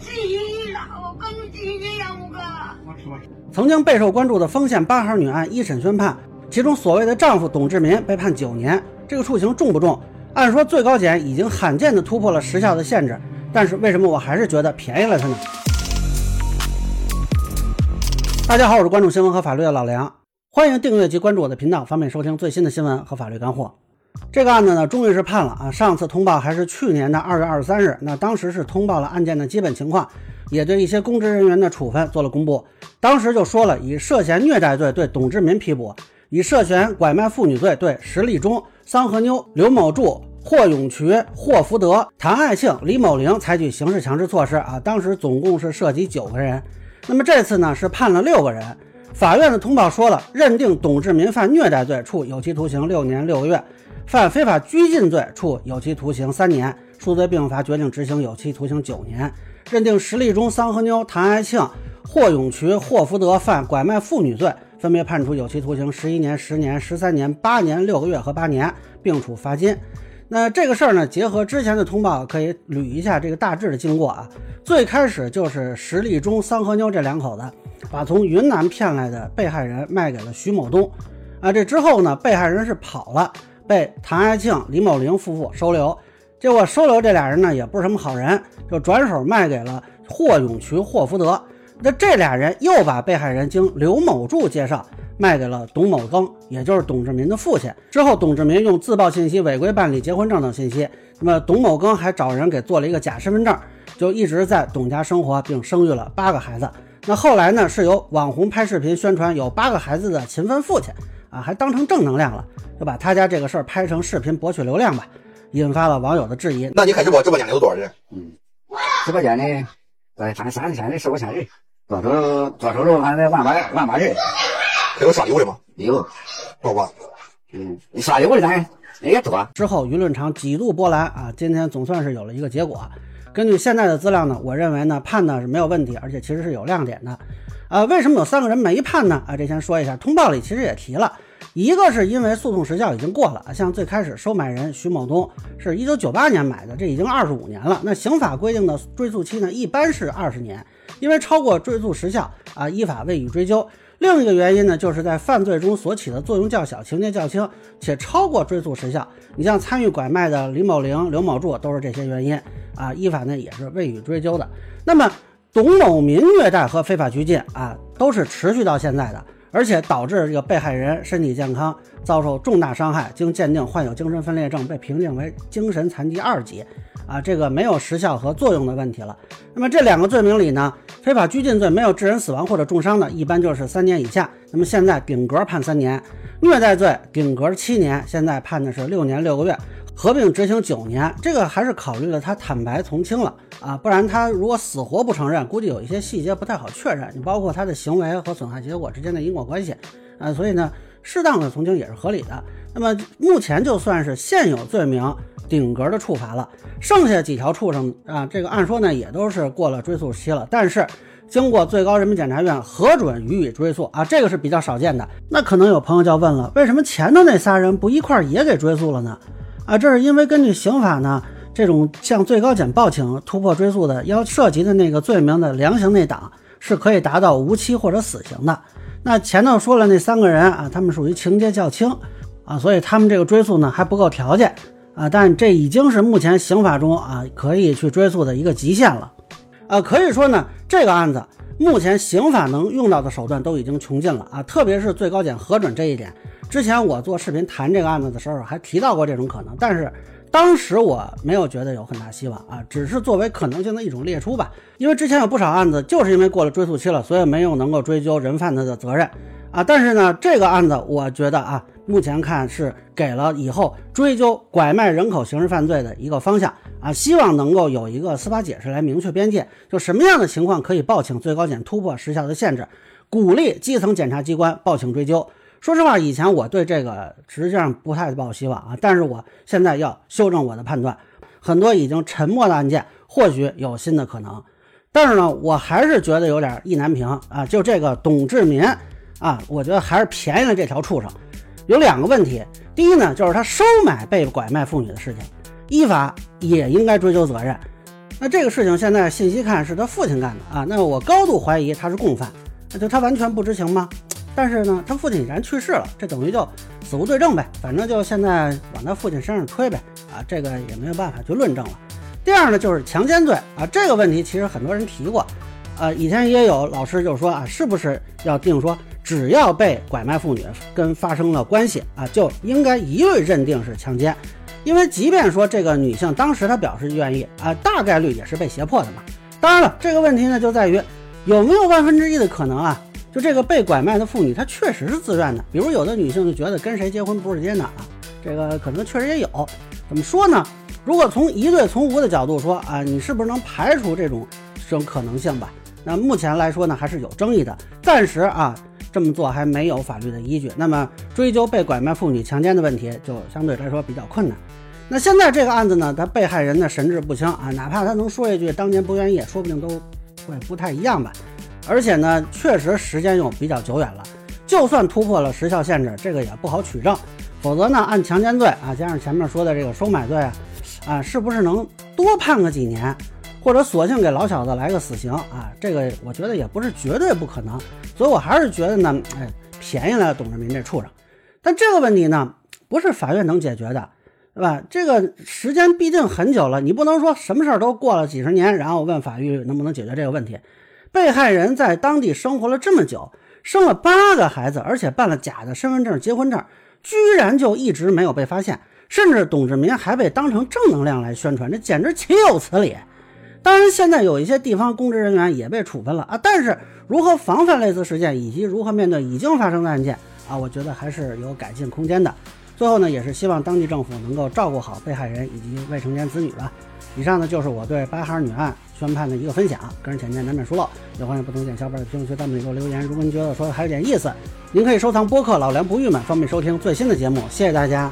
急了，我更急呀，我哥。曾经备受关注的丰县八孩女案一审宣判，其中所谓的丈夫董志民被判九年，这个处刑重不重？按说最高检已经罕见的突破了时效的限制，但是为什么我还是觉得便宜了他呢？大家好，我是关注新闻和法律的老梁，欢迎订阅及关注我的频道，方便收听最新的新闻和法律干货。这个案子呢，终于是判了啊！上次通报还是去年的二月二十三日，那当时是通报了案件的基本情况，也对一些公职人员的处分做了公布。当时就说了，以涉嫌虐待罪对董志民批捕，以涉嫌拐卖妇女罪对石立忠、桑和妞、刘某柱、霍永渠、霍福德、谭爱庆、李某玲采取刑事强制措施啊。当时总共是涉及九个人。那么这次呢是判了六个人，法院的通报说了，认定董志民犯虐待罪，处有期徒刑六年六个月；犯非法拘禁罪，处有期徒刑三年，数罪并罚，决定执行有期徒刑九年。认定石立忠、桑和妞、谭爱庆、霍永渠、霍福德犯拐卖妇女罪，分别判处有期徒刑十一年、十年、十三年、八年六个月和八年，并处罚金。那这个事儿呢，结合之前的通报，可以捋一下这个大致的经过啊。最开始就是石立忠、桑和妞这两口子，把从云南骗来的被害人卖给了徐某东啊。这之后呢，被害人是跑了，被谭爱庆、李某玲夫妇收留。结果收留这俩人呢，也不是什么好人，就转手卖给了霍永渠、霍福德。那这俩人又把被害人经刘某柱介绍。卖给了董某庚，也就是董志民的父亲。之后，董志民用自曝信息违规办理结婚证等信息。那么，董某庚还找人给做了一个假身份证，就一直在董家生活，并生育了八个孩子。那后来呢，是由网红拍视频宣传有八个孩子的勤奋父亲啊，还当成正能量了，就把他家这个事儿拍成视频博取流量吧，引发了网友的质疑。那你开直播直播间里有多少人？嗯，直播间里对，反正三四千人、四五千人，多收多收入，反正万把万把人。还有刷礼物的吗？有，多吧？嗯，你刷礼物的咱也多。之后舆论场几度波澜啊，今天总算是有了一个结果。根据现在的资料呢，我认为呢判的是没有问题，而且其实是有亮点的。啊，为什么有三个人没判呢？啊，这先说一下，通报里其实也提了，一个是因为诉讼时效已经过了，像最开始收买人徐某东是一九九八年买的，这已经二十五年了。那刑法规定的追诉期呢，一般是二十年，因为超过追诉时效啊，依法未予追究。另一个原因呢，就是在犯罪中所起的作用较小，情节较轻，且超过追诉时效。你像参与拐卖的李某玲、刘某柱，都是这些原因啊，依法呢也是未予追究的。那么董某民虐待和非法拘禁啊，都是持续到现在的，而且导致这个被害人身体健康遭受重大伤害，经鉴定患有精神分裂症，被评定为精神残疾二级。啊，这个没有时效和作用的问题了。那么这两个罪名里呢，非法拘禁罪没有致人死亡或者重伤的，一般就是三年以下。那么现在顶格判三年，虐待罪顶格七年，现在判的是六年六个月，合并执行九年。这个还是考虑了他坦白从轻了啊，不然他如果死活不承认，估计有一些细节不太好确认。你包括他的行为和损害结果之间的因果关系啊，所以呢，适当的从轻也是合理的。那么目前就算是现有罪名。顶格的处罚了，剩下几条畜生啊，这个按说呢也都是过了追诉期了，但是经过最高人民检察院核准予以追诉啊，这个是比较少见的。那可能有朋友就要问了，为什么前头那仨人不一块儿也给追诉了呢？啊，这是因为根据刑法呢，这种向最高检报请突破追诉的，要涉及的那个罪名的量刑内档是可以达到无期或者死刑的。那前头说了那三个人啊，他们属于情节较轻啊，所以他们这个追诉呢还不够条件。啊，但这已经是目前刑法中啊可以去追诉的一个极限了，啊，可以说呢，这个案子目前刑法能用到的手段都已经穷尽了啊，特别是最高检核准这一点。之前我做视频谈这个案子的时候，还提到过这种可能，但是当时我没有觉得有很大希望啊，只是作为可能性的一种列出吧。因为之前有不少案子就是因为过了追诉期了，所以没有能够追究人贩子的责任啊。但是呢，这个案子我觉得啊。目前看是给了以后追究拐卖人口刑事犯罪的一个方向啊，希望能够有一个司法解释来明确边界，就什么样的情况可以报请最高检突破时效的限制，鼓励基层检察机关报请追究。说实话，以前我对这个实际上不太抱希望啊，但是我现在要修正我的判断，很多已经沉默的案件或许有新的可能，但是呢，我还是觉得有点意难平啊，就这个董志民啊，我觉得还是便宜了这条畜生。有两个问题，第一呢，就是他收买被拐卖妇女的事情，依法也应该追究责任。那这个事情现在信息看是他父亲干的啊，那我高度怀疑他是共犯，那就他完全不知情吗？但是呢，他父亲已然去世了，这等于就死无对证呗，反正就现在往他父亲身上推呗，啊，这个也没有办法去论证了。第二呢，就是强奸罪啊，这个问题其实很多人提过，呃，以前也有老师就说啊，是不是要定说，只要被拐卖妇女跟发生了关系啊，就应该一律认定是强奸，因为即便说这个女性当时她表示愿意啊，大概率也是被胁迫的嘛。当然了，这个问题呢就在于有没有万分之一的可能啊，就这个被拐卖的妇女她确实是自愿的，比如有的女性就觉得跟谁结婚不是结哪啊，这个可能确实也有。怎么说呢？如果从疑对从无的角度说啊，你是不是能排除这种这种可能性吧？那目前来说呢，还是有争议的。暂时啊，这么做还没有法律的依据。那么追究被拐卖妇女强奸的问题，就相对来说比较困难。那现在这个案子呢，他被害人呢神志不清啊，哪怕他能说一句当年不愿意，说不定都会不太一样吧。而且呢，确实时间又比较久远了，就算突破了时效限制，这个也不好取证。否则呢，按强奸罪啊，加上前面说的这个收买罪啊。啊，是不是能多判个几年，或者索性给老小子来个死刑啊？这个我觉得也不是绝对不可能，所以我还是觉得呢，哎，便宜了董志民这畜生。但这个问题呢，不是法院能解决的，对吧？这个时间毕竟很久了，你不能说什么事儿都过了几十年，然后问法律能不能解决这个问题。被害人在当地生活了这么久，生了八个孩子，而且办了假的身份证、结婚证，居然就一直没有被发现。甚至董志民还被当成正能量来宣传，这简直岂有此理！当然，现在有一些地方公职人员也被处分了啊，但是如何防范类似事件，以及如何面对已经发生的案件啊，我觉得还是有改进空间的。最后呢，也是希望当地政府能够照顾好被害人以及未成年子女吧。以上呢就是我对八孩女案宣判的一个分享，个人浅见难免疏漏，也欢迎不同意见小伙伴在评论区弹幕里给我留言。如果您觉得说的还有点意思，您可以收藏播客《老梁不郁闷》，方便收听最新的节目。谢谢大家。